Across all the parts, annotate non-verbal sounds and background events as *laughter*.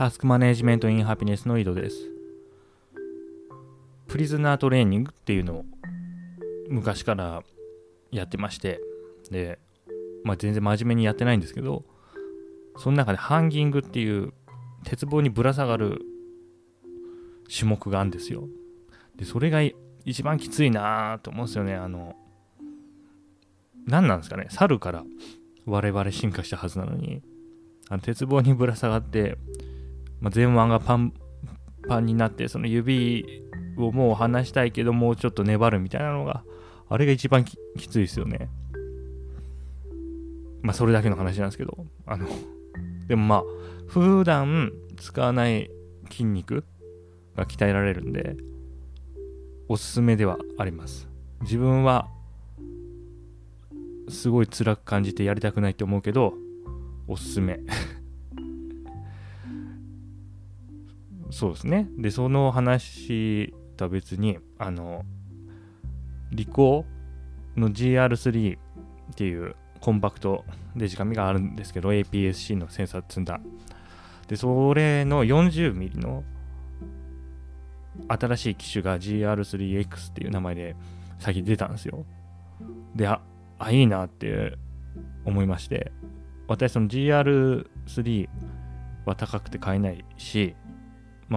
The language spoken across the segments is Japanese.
タスクマネジメントインハピネスの井戸です。プリズナートレーニングっていうのを昔からやってまして、で、まあ全然真面目にやってないんですけど、その中でハンギングっていう鉄棒にぶら下がる種目があるんですよ。で、それが一番きついなと思うんですよね。あの、何なんですかね。猿から我々進化したはずなのに、あの鉄棒にぶら下がって、まあ、前腕がパンパンになって、その指をもう離したいけど、もうちょっと粘るみたいなのが、あれが一番きついですよね。まあ、それだけの話なんですけど、あの、でもまあ、普段使わない筋肉が鍛えられるんで、おすすめではあります。自分は、すごい辛く感じてやりたくないって思うけど、おすすめ。そうですね。で、その話とは別に、あの、リコの GR3 っていうコンパクトデジカメがあるんですけど、APS-C のセンサー積んだ。で、それの 40mm の新しい機種が GR3X っていう名前で先出たんですよ。で、あ、あいいなって思いまして、私その GR3 は高くて買えないし、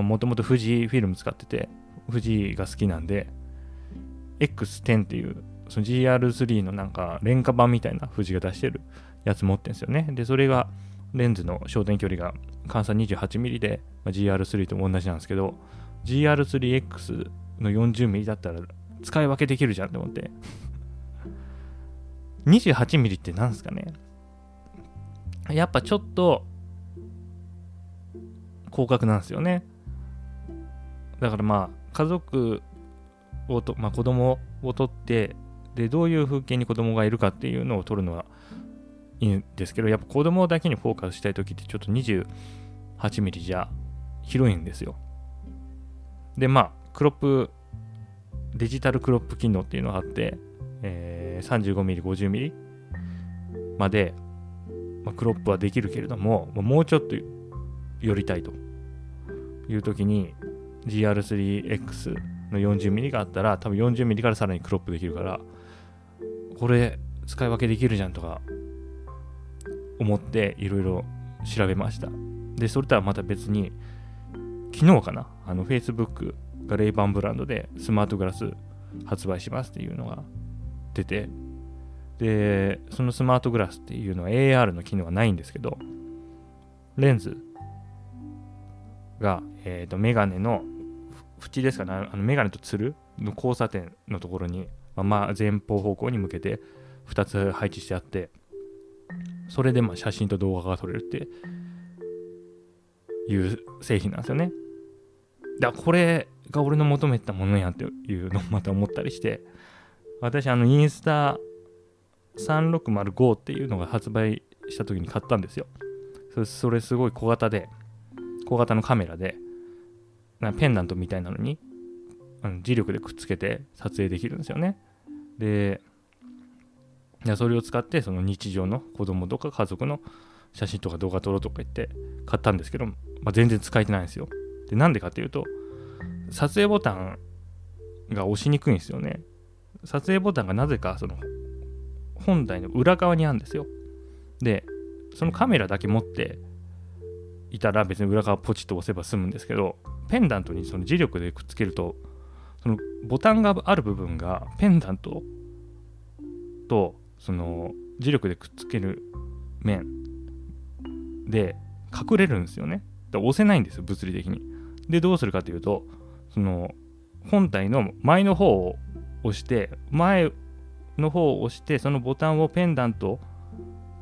もともと富士フィルム使ってて、富士が好きなんで、X10 っていうその GR3 のなんか廉価版みたいな富士が出してるやつ持ってるんですよね。で、それがレンズの焦点距離が換算 28mm で、まあ、GR3 とも同じなんですけど、GR3X の 40mm だったら使い分けできるじゃんって思って。*laughs* 28mm って何ですかねやっぱちょっと広角なんですよね。だからまあ家族をと、まあ、子供を取ってでどういう風景に子供がいるかっていうのを撮るのはいいんですけどやっぱ子供だけにフォーカスしたい時ってちょっと 28mm じゃ広いんですよ。でまあクロップデジタルクロップ機能っていうのがあって、えー、35mm50mm まで、まあ、クロップはできるけれどももうちょっと寄りたいという時に GR3X の 40mm があったら多分 40mm からさらにクロップできるからこれ使い分けできるじゃんとか思っていろいろ調べました。でそれとはまた別に昨日かなあの Facebook がレイバンブランドでスマートグラス発売しますっていうのが出てでそのスマートグラスっていうのは AR の機能はないんですけどレンズが、えー、とメガネの縁ですかね。あのメガネとつるの交差点のところに、まあ、ま前方方向に向けて2つ配置してあってそれでまあ写真と動画が撮れるっていう製品なんですよね。だこれが俺の求めてたものやっていうのをまた思ったりして私あのインスタ3605っていうのが発売した時に買ったんですよ。それすごい小型で小型のカメラでペンダントみたいなのにあの磁力でくっつけて撮影できるんですよね。ででそれを使ってその日常の子供とか家族の写真とか動画撮ろうとか言って買ったんですけど、まあ、全然使えてないんですよ。でなんでかっていうと撮影ボタンが押しにくいんですよね。撮影ボタンがなぜかその本体の裏側にあるんですよ。でそのカメラだけ持っていたら別に裏側ポチッと押せば済むんですけどペンダントにその磁力でくっつけるとそのボタンがある部分がペンダントとその磁力でくっつける面で隠れるんですよね。だ押せないんですよ物理的に。でどうするかというとその本体の前の方を押して前の方を押してそのボタンをペンダント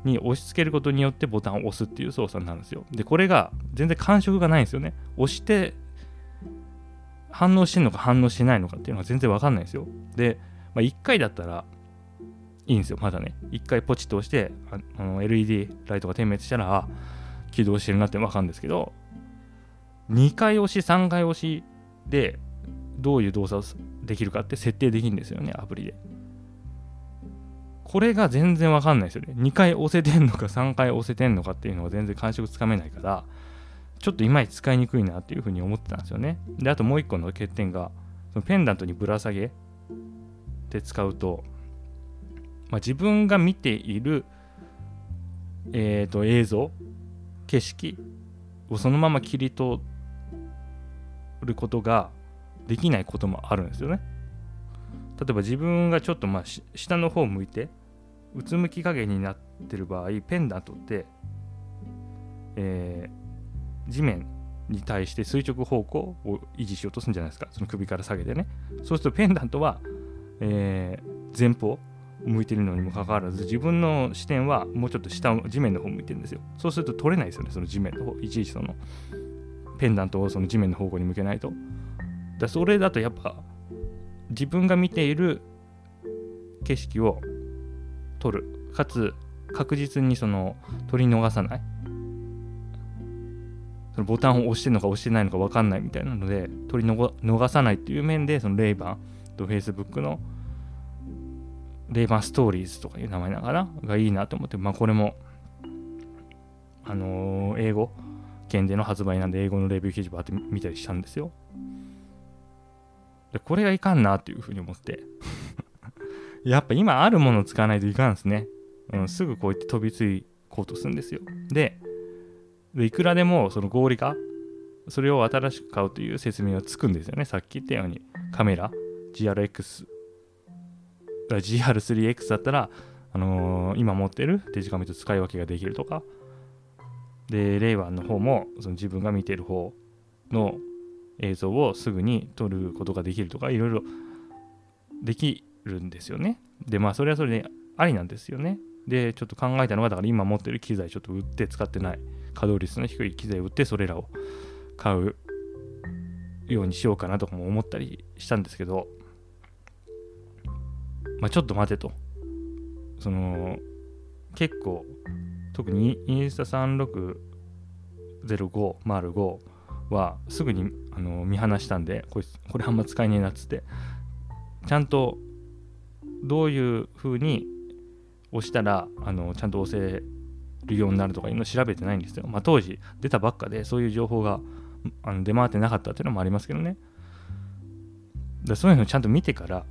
に押し付けることによってボタンを押すっていう操作なんですよ。でこれが全然感触がないんですよね。押して反応してんのか反応してないのかっていうのが全然わかんないんですよ。で、まあ、1回だったらいいんですよまだね。1回ポチッと押してあの LED ライトが点滅したら起動してるなってわかるんですけど2回押し3回押しでどういう動作をできるかって設定できるんですよねアプリで。これが全然わかんないですよね。2回押せてんのか3回押せてんのかっていうのが全然感触つかめないからちょっといまいち使いにくいなっていうふうに思ってたんですよね。であともう一個の欠点がそのペンダントにぶら下げて使うと、まあ、自分が見ている、えー、と映像景色をそのまま切り取ることができないこともあるんですよね。例えば自分がちょっとまあ下の方を向いてうつむき加減になってる場合ペンダントって、えー、地面に対して垂直方向を維持しようとするんじゃないですか。その首から下げてね。そうするとペンダントは、えー、前方向いてるのにもかかわらず自分の視点はもうちょっと下地面の方向いてるんですよ。そうすると取れないですよね。その地面の方いちいちそのペンダントをその地面の方向に向けないと。だそれだとやっぱ自分が見ている景色を撮る。かつ確実にその取り逃さない。そのボタンを押してるのか押してないのか分かんないみたいなので取り逃さないっていう面でそのレイバンと Facebook のレイバンストーリーズとかいう名前ながらがいいなと思ってまあこれもあのー、英語圏での発売なんで英語のレビュー記事ばって見たりしたんですよ。でこれがいかんなっていうふうに思って。*laughs* やっぱ今あるものを使わないといかんですね、うん、すぐこうやって飛びついこうとするんですよ。ででいくらでもその合理化それを新しく買うという説明はつくんですよね。さっき言ったように。カメラ。GRX GR3X だったら、あのー、今持ってるデジカメと使い分けができるとか。でレイワンの方もその自分が見てる方の映像をすぐに撮ることができるとかいろいろできるんですよね。でまあそれはそれでありなんですよね。でちょっと考えたのがだから今持ってる機材ちょっと売って使ってない。稼働率の低い機材を売ってそれらを買うようにしようかなとかも思ったりしたんですけどまあちょっと待てと。その結構特にインスタ3605 05はすぐにあの見放したんでこれこれあんま使えねえなっつってちゃんとどういう風に押したらあのちゃんと押せるようになるとかいうのを調べてないんですよ。まあ、当時出たばっかでそういう情報があの出回ってなかったっていうのもありますけどね。だそういうのをちゃんと見てから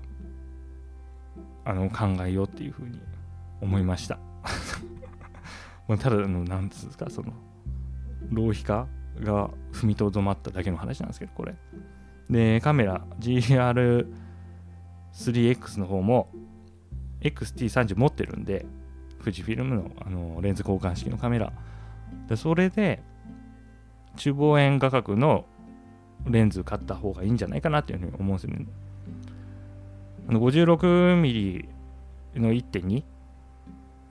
あの考えようっていうふうに思いました。*laughs* まあただの、なんつうんですか、その、浪費家が踏みとどまっただけの話なんですけど、これ。で、カメラ GR3X の方も XT30 持ってるんで、富士フィルムのあのレンズ交換式のカメラ。でそれで、中望遠画角のレンズ買った方がいいんじゃないかなっていうふうに思うんですよね。56mm の1.2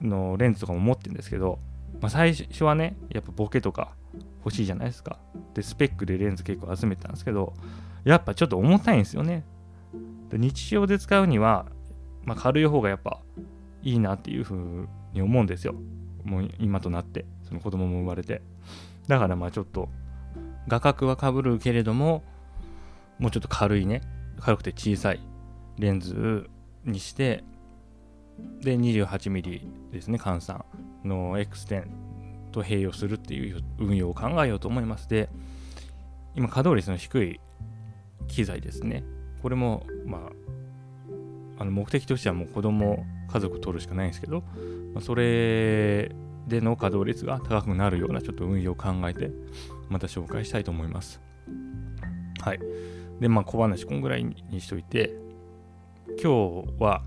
のレンズとかも持ってるんですけど、まあ、最初はね、やっぱボケとか欲しいじゃないですか。で、スペックでレンズ結構集めてたんですけど、やっぱちょっと重たいんですよね。日常で使うには、まあ、軽い方がやっぱいいなっていうふうに思うんですよ。もう今となって、その子供も生まれて。だからまあちょっと、画角はかぶるけれども、もうちょっと軽いね、軽くて小さいレンズにして、で、28mm ですね、換算の X10 と併用するっていう運用を考えようと思います。で、今、稼働率の低い機材ですね。これも、まあ、あの目的としてはもう子供、家族取るしかないんですけど、まあ、それでの稼働率が高くなるようなちょっと運用を考えて、また紹介したいと思います。はい。で、まあ、小話こんぐらいにしといて、今日は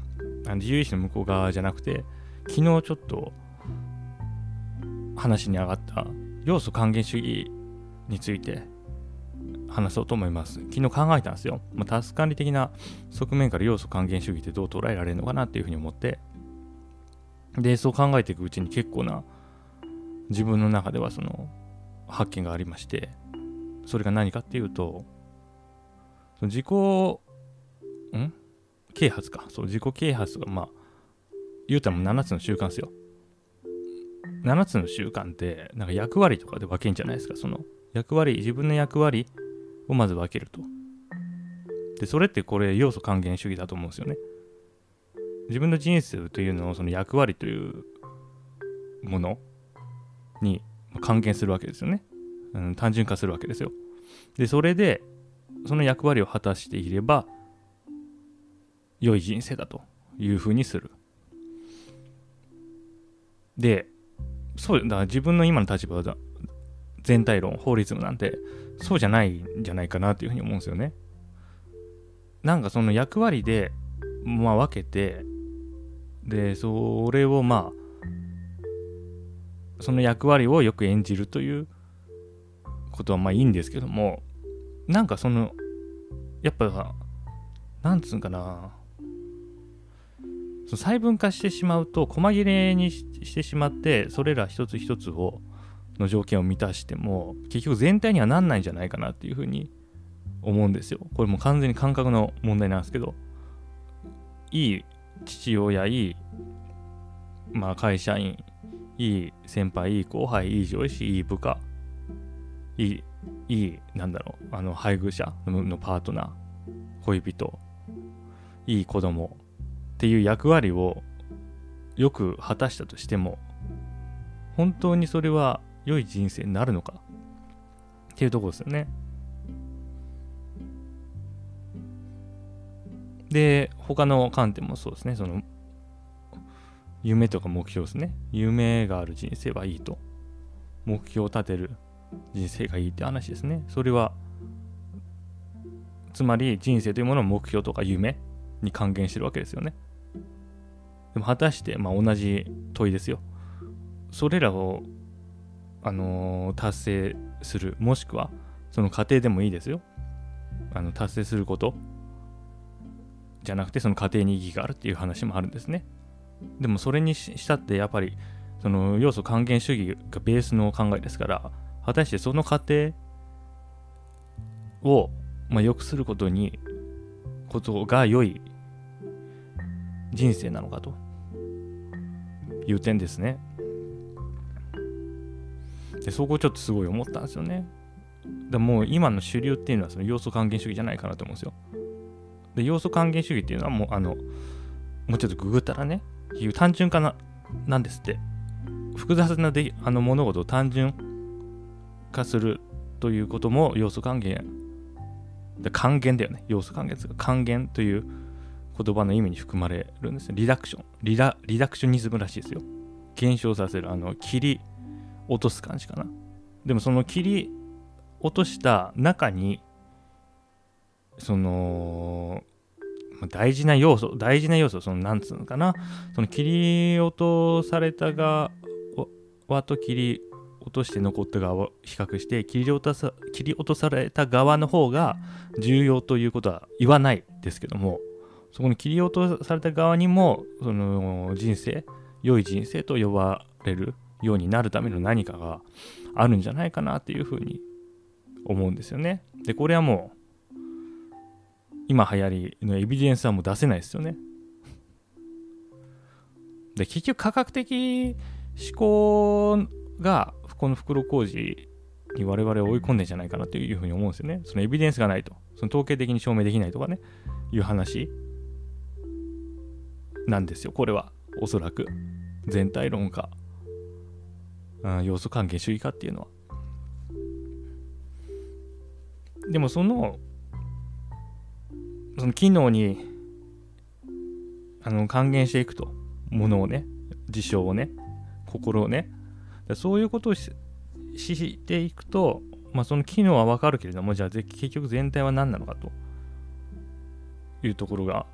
あの自由意志の向こう側じゃなくて、昨日ちょっと話に上がった要素還元主義について話そうと思います。昨日考えたんですよ。まあ、タス管理的な側面から要素還元主義ってどう捉えられるのかなっていうふうに思って、で、そう考えていくうちに結構な自分の中ではその発見がありまして、それが何かっていうと、その自己、ん？啓発か。そう、自己啓発が、まあ、言うたらもう7つの習慣ですよ。7つの習慣って、なんか役割とかで分けんじゃないですか。その役割、自分の役割をまず分けると。で、それってこれ要素還元主義だと思うんですよね。自分の人生というのをその役割というものに還元するわけですよね。うん、単純化するわけですよでそれでその役割を果たしていれば良い人生だというふうにするでそうだ自分の今の立場は全体論法律なんてそうじゃないんじゃないかなっていうふうに思うんですよね。なんかその役割でまあ分けてでそれをまあその役割をよく演じるということはまあいいんですけどもなんかそのやっぱなんつうんかな細分化してしまうと細切れにしてしまってそれら一つ一つをの条件を満たしても結局全体にはなんないんじゃないかなっていうふうに思うんですよ。これもう完全に感覚の問題なんですけどいい父親いい、まあ、会社員いい先輩いい後輩いい上司いい部下いいいいなんだろうあの配偶者のパートナー恋人いい子供っていう役割をよく果たしたとしても本当にそれは良い人生になるのか。っていうところですよね。で他の観点もそうですね。その夢とか目標ですね。夢がある人生はいいと。目標を立てる人生がいいって話ですね。それはつまり人生というものを目標とか夢に還元してるわけですよね。でも果たして、まあ、同じ問いですよ。それらを、あのー、達成するもしくはその過程でもいいですよ。あの達成することじゃなくてその過程に意義があるっていう話もあるんですね。でもそれにしたってやっぱりその要素還元主義がベースの考えですから果たしてその過程を、まあ、良くすることにことが良い人生なのかという点ですね。でそこをちょっとすごい思ったんですよね。でも今の主流っていうのはその要素還元主義じゃないかなと思うんですよ。で要素還元主義っていうのはもうあのもうちょっとググったらねいう単純化ななんですって。複雑なであの物事を単純化するということも要素還元で還元だよね。要素還元ですが還元という言葉の意味に含まれるんですリダクション。リダリダクショニズムらしいですよ。減少させる。あの切り落とす感じかな。でもその切り落とした中にその大事な要素大事な要素そのなんつうのかな。その切り落とされた側と切り落として残った側を比較して切り落とさ切り落とされた側の方が重要ということは言わないですけどもそこに切り落とされた側にもその人生良い人生と呼ばれるようになるための何かがあるんじゃないかなっていうふうに思うんですよね。でこれはもう今流行りのエビデンスはもう出せないですよね。で、結局価格的思考がこの袋小路に我々を追い込んでんじゃないかなというふうに思うんですよね。そのエビデンスがないと。その統計的に証明できないとかね、いう話なんですよ。これは。おそらく。全体論か、要素関係主義かっていうのは。でもそのその機能にあの還元していくと。ものをね事象をね心をね。そういうことをしていくと、まあ、その機能はわかるけれどもじゃあ結局全体は何なのかと。いうところが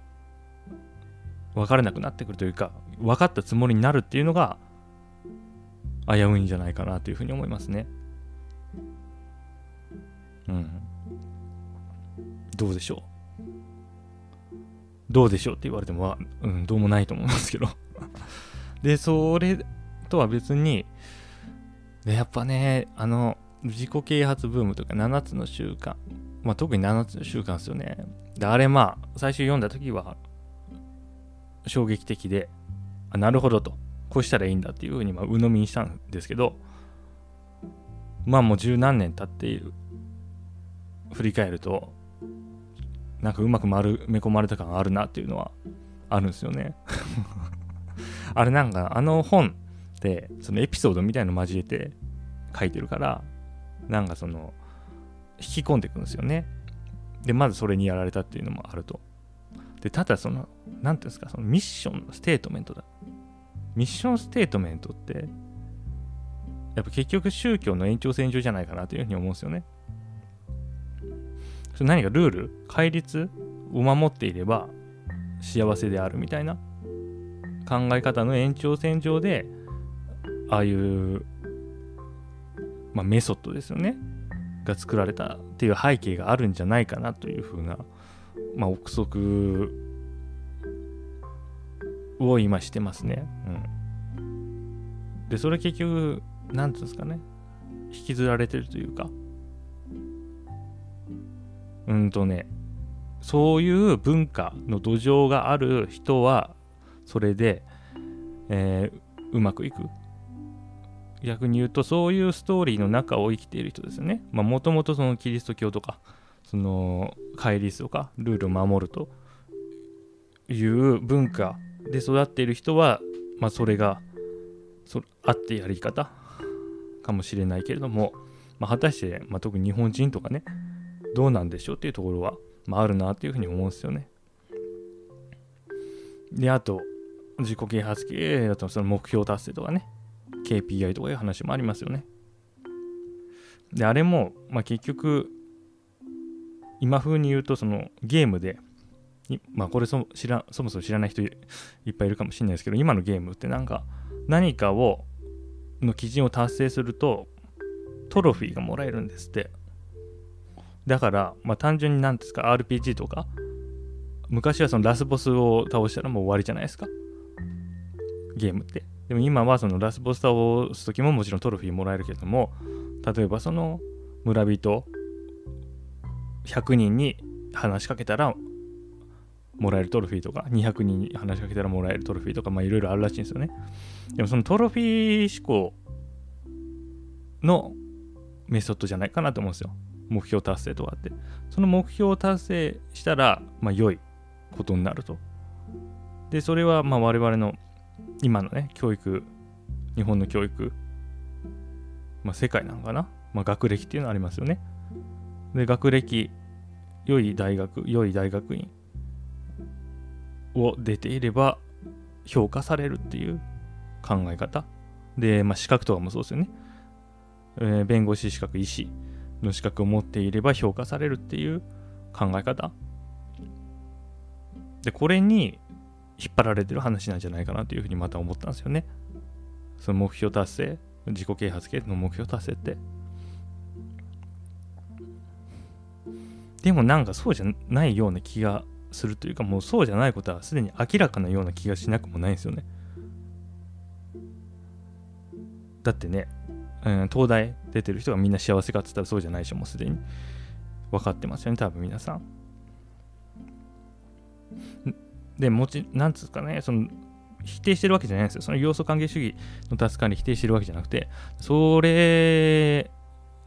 分からなくなってくるというか分かったつもりになるっていうのが危ういんじゃないかなというふうに思いますね。うん。どうでしょう？どうでしょうって言われても、うん、どうもないと思いますけど *laughs* で、それとは別に、でやっぱね、あの、自己啓発ブームとか7つの習慣、まあ、特に7つの習慣ですよね。で、あれまあ、最初読んだ時は、衝撃的で、あ、なるほどと、こうしたらいいんだっていうふうに、まあ、鵜呑みにしたんですけど、まあもう十何年経っている、振り返ると、なんかうまく丸め込まれた感あるなっていうのはあるんですよね。*laughs* あれなんかあの本ってそのエピソードみたいの交えて書いてるからなんかその引き込んでいくんですよね。でまずそれにやられたっていうのもあると。でただその何ていうんですかそのミッションのステートメントだミッションステートメントってやっぱ結局宗教の延長線上じゃないかなというふうに思うんですよね。それ何かルール戒律を守っていれば幸せであるみたいな考え方の延長線上でああいうまあ、メソッドですよね。が作られたっていう背景があるんじゃないかなというふうな、まあ、憶測を今してますね。うん、でそれ結局何て言うんですかね。引きずられてるというか。うんとね。そういう文化の土壌がある人はそれで、えー、うまくいく。逆に言うとそういうストーリーの中を生きている人ですよね。もともとそのキリスト教とかその戒律とかルールを守るという文化で育っている人は、まあ、それがそあってやり方かもしれないけれども、まあ、果たして、まあ、特に日本人とかねどうなんでしょうっていうところは、まあ、あるなというふうに思うんですよね。であと自己啓発系だとその目標達成とかね KPI とかいう話もありますよね。で、あれも、まあ、結局、今風に言うと、そのゲームで、まあ、これそ知らそもそも知らない人いっぱいいるかもしれないですけど、今のゲームってなんか、何かを、の基準を達成すると、トロフィーがもらえるんですって。だから、まあ、単純に何ですか、RPG とか、昔はそのラスボスを倒したらもう終わりじゃないですか。ゲームって。でも今はそのラスボス倒す時ももちろんトロフィーもらえるけども例えばその村人100人に話しかけたらもらえるトロフィーとか200人に話しかけたらもらえるトロフィーとかまあいろいろあるらしいんですよね。でもそのトロフィー思考のメソッドじゃないかなと思うんですよ。目標達成とかって。その目標を達成したらまあ良いことになると。でそれはまあ我々の今のね、教育、日本の教育、まあ、世界なのかな、まあ、学歴っていうのありますよね。で、学歴、良い大学、良い大学院。を出ていれば評価されるっていう考え方。で、まあ、資格とかもそうですよね。えー、弁護士資格、医師の資格を持っていれば評価されるっていう考え方。で、これに引っ張られてる話なんじゃないかなというふうにまた思ったんですよね。その目標達成、自己啓発系の目標達成って。でもなんかそうじゃないような気がするというか、もうそうじゃないことはすでに明らかなような気がしなくもないんですよね。だってね、うん、東大出てる人がみんな幸せかって言ったらそうじゃないでしょ、もうすでに。分かってますよね、多分皆さん。で、もち、なんつうかね、その、否定してるわけじゃないんですよ。その要素還元主義のタスク管理否定してるわけじゃなくて、それ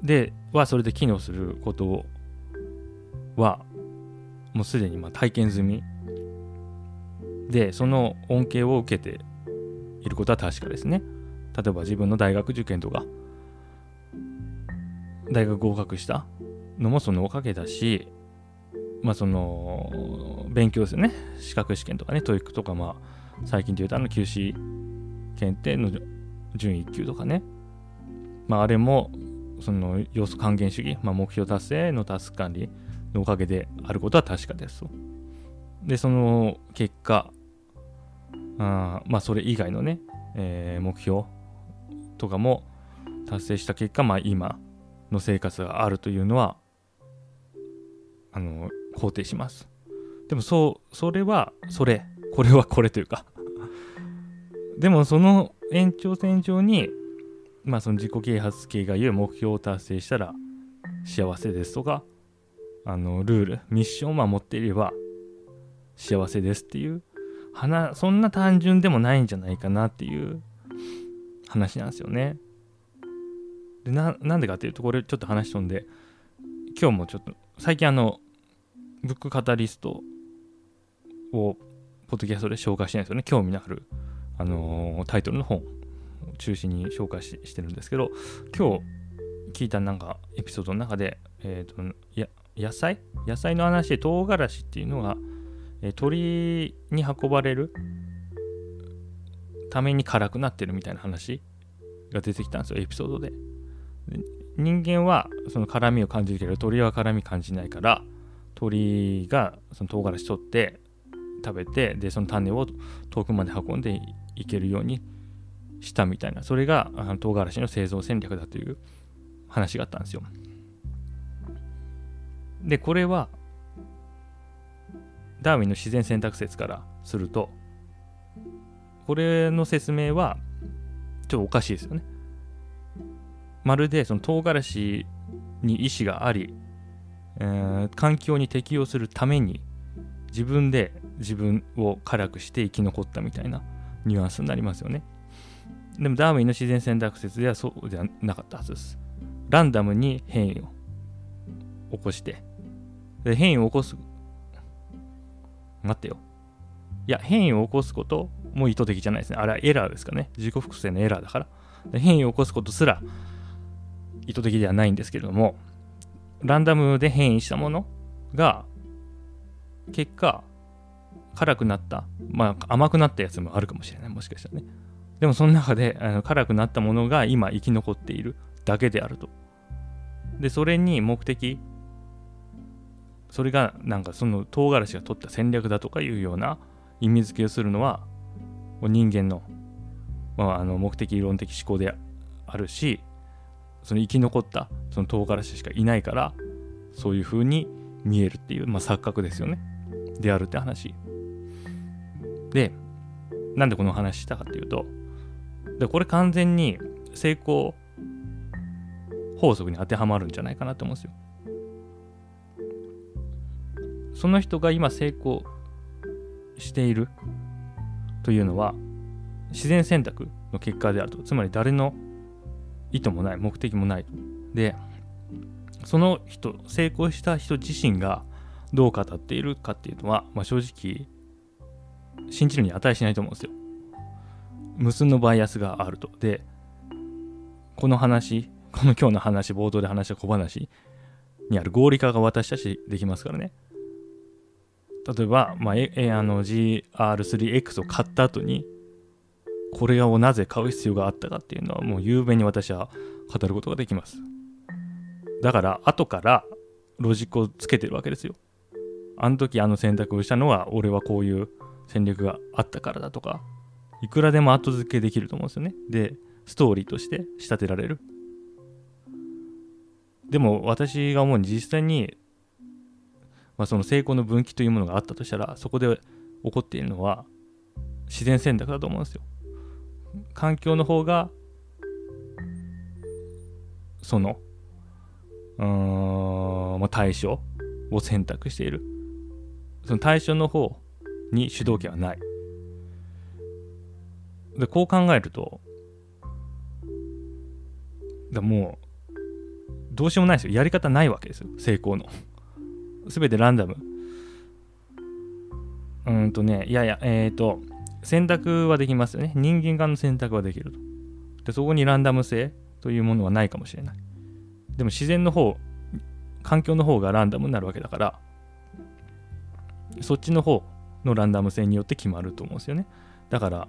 ではそれで機能することは、もうすでにま体験済み。で、その恩恵を受けていることは確かですね。例えば自分の大学受験とか、大学合格したのもそのおかげだし、まあその勉強ですよね。資格試験とかね TOEIC とかまあ最近で言うとあの QC 検定の準1級とかね。まああれもその要素還元主義、まあ、目標達成のタスク管理のおかげであることは確かですでその結果あまあそれ以外のね、えー、目標とかも達成した結果まあ今の生活があるというのはあの肯定します。でもそう、それはそれ、これは *laughs* これというかでもその延長線上に、まあその自己啓発系が言う目標を達成したら幸せですとか、あの、ルール、ミッションを守っていれば幸せですっていう、話、そんな単純でもないんじゃないかなっていう話なんですよね。でなんでかっていうとこれちょっと話し飛んで今日もちょっと最近あのブックカタリストをポッドキャストで紹介してないですよね。興味のある、あのー、タイトルの本を中心に紹介ししてるんですけど、今日聞いたなんかエピソードの中で、えー、といや野菜？野菜の話で唐辛子っていうのが、え鳥に運ばれるために辛くなってるみたいな話が出てきたんですよエピソードで。で人間はその辛みを感じるけど鳥は辛み感じないから鳥がその唐辛子取って食べてでその種を遠くまで運んでいけるようにしたみたいな。それがあの唐辛子の製造戦略だという話があったんですよ。でこれはダーウィンの自然選択説からするとこれの説明はちょっとおかしいですよね。まるでその唐辛子に意志があり、えー環境に適応するために自分で自分を辛くして生き残ったみたいなニュアンスになりますよね。でもダーウィンの自然選択説ではそうではなかったはずです。ランダムに変異を起こしてで変異を起こす。待ってよ。いや変異を起こすことも意図的じゃないですね。あれはエラーですかね。自己複製のエラーだから。変異を起こすことすら意図的ではないんですけれどもランダムで変異したものが結果辛くなった。まあ甘くなったやつもあるかもしれない。もしかしたらね。でもその中であの辛くなったものが今生き残っているだけであると。でそれに目的それがなんかその唐辛子が取った戦略だとかいうような意味付けをするのは人間の,、まあ、あの目的論的思考であるしその生き残ったその唐辛子しかいないからそういう風に見えるっていう、まあ、錯覚ですよね。であるって話。でなんでこの話したかっていうとでこれ完全に成功法則に当てはまるんじゃないかなと思うんですよ。その人が今成功しているというのは自然選択の結果であると。つまり誰の意図もない目的もないと。でその人成功した人自身がどう語っているかっていうのは、まあ、正直信じるに値しないと思うんですよ。無数のバイアスがあると。でこの話この今日の話冒頭で話した小話にある合理化が私たちできますからね。例えば、まあ、えあの GR3X を買った後にこれをなぜ買う必要があったかっていうのはもう雄弁に私は語ることができます。だから後からロジックをつけてるわけですよ。あの時あの選択をしたのは俺はこういう戦略があったからだとかいくらでも後付けできると思うんですよね。でストーリーとして仕立てられる。でも私が思うに実際に、まあ、その成功の分岐というものがあったとしたらそこで起こっているのは自然選択だと思うんですよ。環境の方がそのうん、まあ、対象を選択している。その対象の方に主導権はない。でこう考えるとだもうどうしようもないですよ。やり方ないわけですよ。成功の。全てランダム。うんとねいやいやえっ、ー、と選択はできますよね。人間側の選択はできると。でそこにランダム性というものはないかもしれない。でも自然の方環境の方がランダムになるわけだからそっちの方のランダム性によって決まると思うんですよね。だから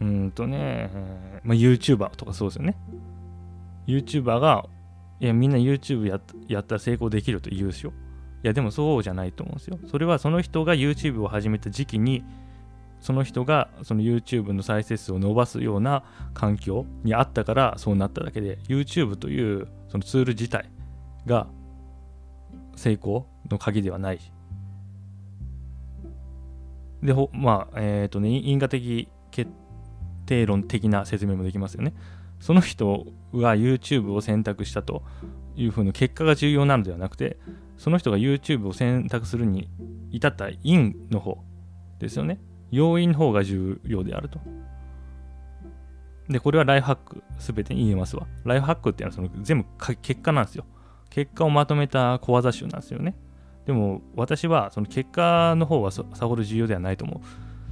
うんとね、まあ、YouTuber とかそうですよね。YouTuber がいやみんな YouTube ややったら成功できると言うでしょいやでもそうじゃないと思うんですよ。それはその人が YouTube を始めた時期にその人がその YouTube の再生数を伸ばすような環境にあったからそうなっただけで YouTube というそのツール自体が成功の鍵ではない。しでほまあえっ、ー、とね因果的決定論的な説明もできますよね。その人が YouTube を選択したというふうな結果が重要なのではなくてその人が YouTube を選択するに至った因の方ですよね。要因の方が重要であると。でこれはライフハック全てに言えますわ。ライフハックっていうのはその全部結果なんですよ。結果をまとめた小技集なんですよね。でも私はその結果の方はさほど重要ではないと思う。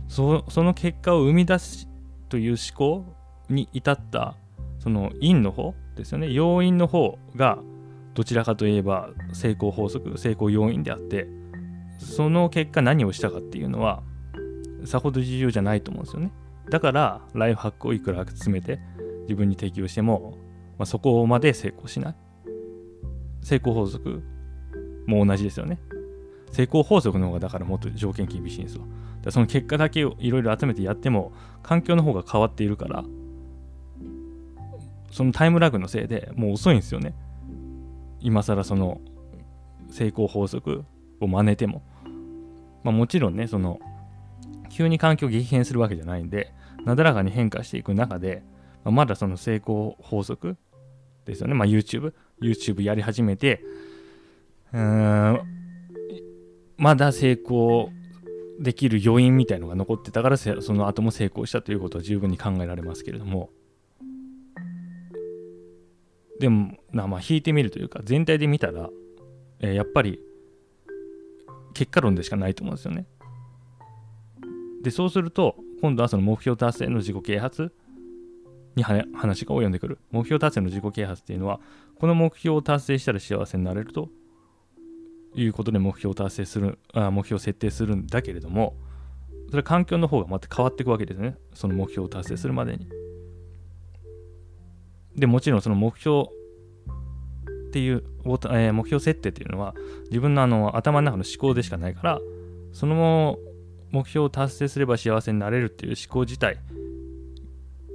そその結果を生み出すという思考に至ったその因の方ですよね。要因の方がどちらかといえば成功法則成功要因であってその結果何をしたかっていうのはさほど重要じゃないと思うんですよね。だからライフハックをいくら詰めて自分に適用しても、まあ、そこまで成功しない。成功法則も同じですよね。成功法則の方がだからもっと条件厳しいんですよその結果だけをいろいろ集めてやっても環境の方が変わっているからそのタイムラグのせいでもう遅いんですよね。今更その成功法則を真似ても、まあ、もちろんねその急に環境激変するわけじゃないんでなだらかに変化していく中で、まあ、まだその成功法則ですよね、まあ、YouTube YouTube やり始めてうーんまだ成功できる要因みたいのが残ってたからその後も成功したということは十分に考えられますけれども。でもまあ引いてみるというか全体で見たら、えー、やっぱり結果論でしかないと思うんですよね。でそうすると今度はその目標達成の自己啓発に話が及んでくる。目標達成の自己啓発っていうのはこの目標を達成したら幸せになれるということで目標を達成するあ目標を設定するんだけれどもそれは環境の方がまた変わっていくわけですね。その目標を達成するまでに。でもちろんその目標っていう、えー、目標設定っていうのは自分のあの頭の中の思考でしかないからその目標を達成すれば幸せになれるっていう思考自体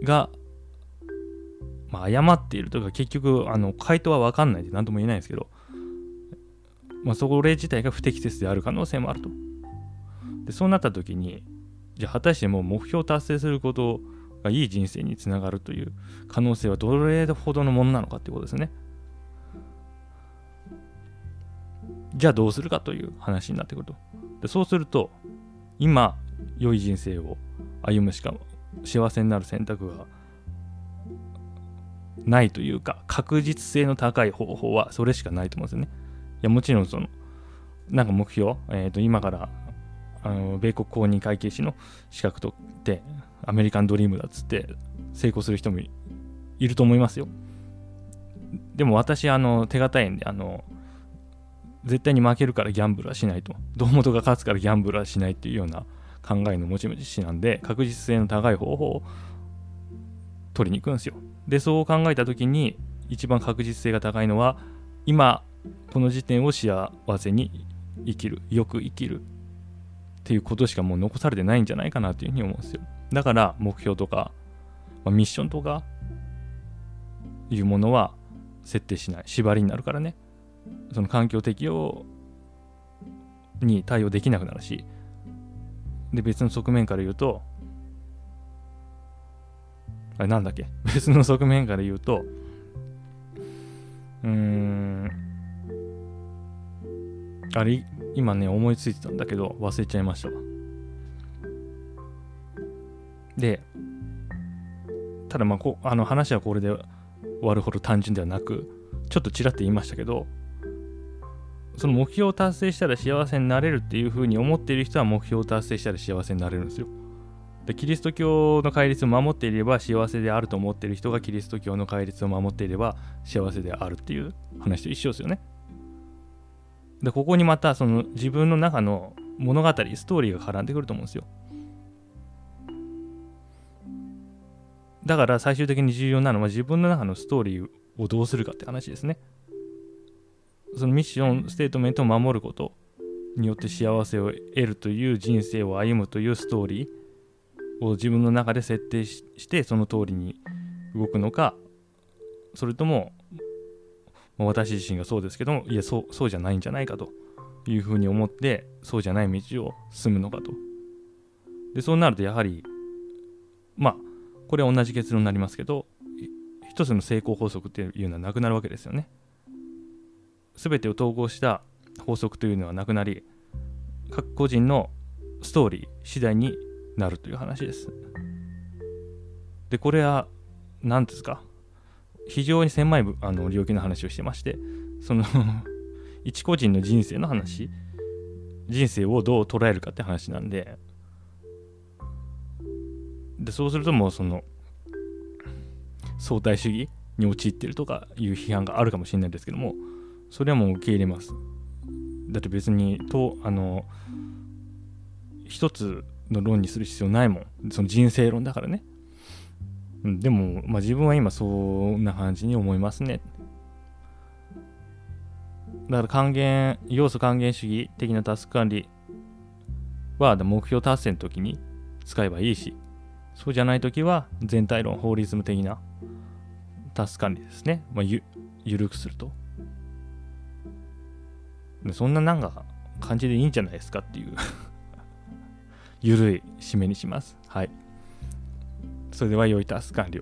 が、まあ、誤っているというか結局あの回答は分かんないで何とも言えないんですけど、まあ、それ自体が不適切である可能性もあると。でそうなった時にじゃあ果たしてもう目標を達成することがいい人生につながるという可能性はどれほどのものなのかっていうことですね。じゃあどうするかという話になってくると。でそうすると、今、良い人生を歩むしか幸せになる選択がないというか、確実性の高い方法はそれしかないと思うんですよね。いや、もちろんその、なんか目標、えっ、ー、と、今からあの米国公認会計士の資格取ってアメリカンドリームだっつって成功する人もいると思いますよ。でも私あの手堅いんであの絶対に負けるからギャンブルはしないと。堂本が勝つからギャンブルはしないっていうような考えの持ち主なんで確実性の高い方法を取りに行くんですよ。でそう考えた時に一番確実性が高いのは今この時点を幸せに生きるよく生きるっていうことしかもう残されてないんじゃないかなというふうに思うんですよ。だから目標とか、まあ、ミッションとかいうものは設定しない。縛りになるからね。その環境適応に対応できなくなるし、で、別の側面から言うと、あれなんだっけ？*laughs* 別の側面から言うと、うーん、あれ、今ね、思いついてたんだけど、忘れちゃいましたわ。で、ただまあこ、あの話はこれで終わるほど単純ではなく、ちょっとちらっと言いましたけど、その目標を達成したら幸せになれるっていうふうに思っている人は目標を達成したら幸せになれるんですよ。でキリスト教の戒律を守っていれば幸せであると思っている人がキリスト教の戒律を守っていれば幸せであるっていう話と一緒ですよね。でここにまたその自分の中の物語ストーリーが絡んでくると思うんですよ。だから最終的に重要なのは自分の中のストーリーをどうするかって話ですね。そのミッションステートメントを守ることによって幸せを得るという人生を歩むというストーリーを自分の中で設定してその通りに動くのかそれとも、私自身がそうですけどもいやそうそうじゃないんじゃないかというふうに思ってそうじゃない道を進むのかと。でそうなるとやはりまあこれは同じ結論になりますけど一つの成功法則っていうのはなくなるわけですよね。全てを統合した法則というのはなくなり各個人のストーリー次第になるという話です。でこれは何ですか？非常に狭いあの領域の話をしてましてその *laughs* 一個人の人生の話人生をどう捉えるかって話なんででそうするともうその相対主義に陥ってるとかいう批判があるかもしれないですけどもそれはもう受け入れます。だって別にとあの一つの論にする必要ないもん。その人生論だからね、うん、でも、まあ、自分は今そんな感じに思いますねだから還元要素還元主義的なタスク管理は目標達成の時に使えばいいしそうじゃない時は全体論法律的なタスク管理ですね、まあ、ゆ緩くするとそんななんか感じでいいんじゃないですかっていう *laughs* ゆるい締めにします。はい。それでは良いタス完了。